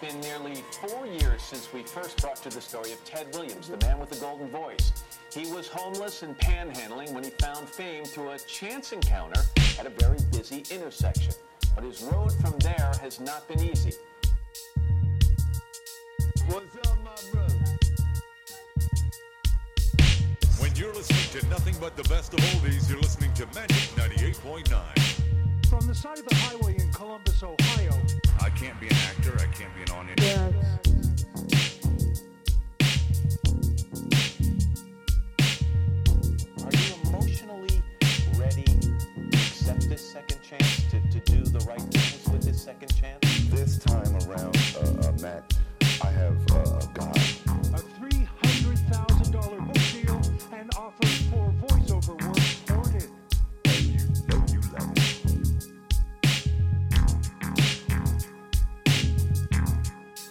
been nearly four years since we first brought you the story of Ted Williams, the man with the golden voice. He was homeless and panhandling when he found fame through a chance encounter at a very busy intersection. But his road from there has not been easy. What's up, my brother? When you're listening to nothing but the best of oldies, you're listening to Magic 98.9. From the side of the highway in Columbus, Ohio, I can't be an actor, I can't be an on Are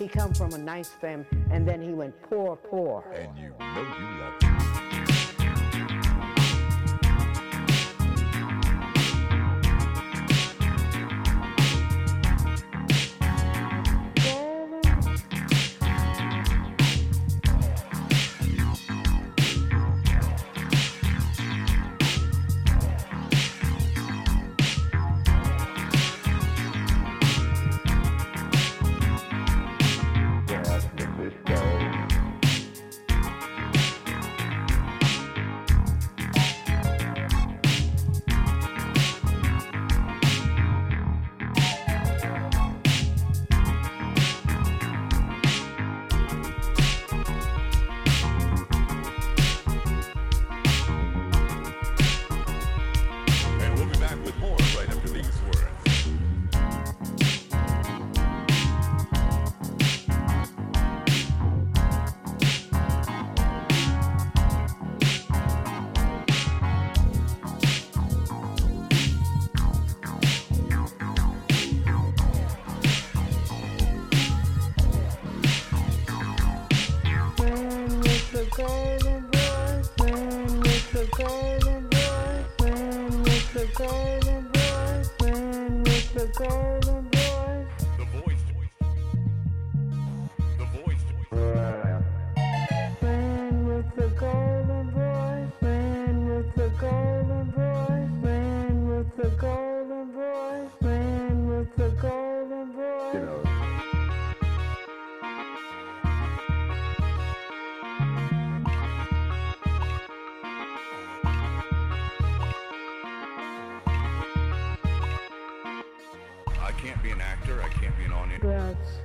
He come from a nice family, and then he went poor, poor. And you know you love it. Golden boy, when with the golden I can't be an actor, I can't be an on Drugs.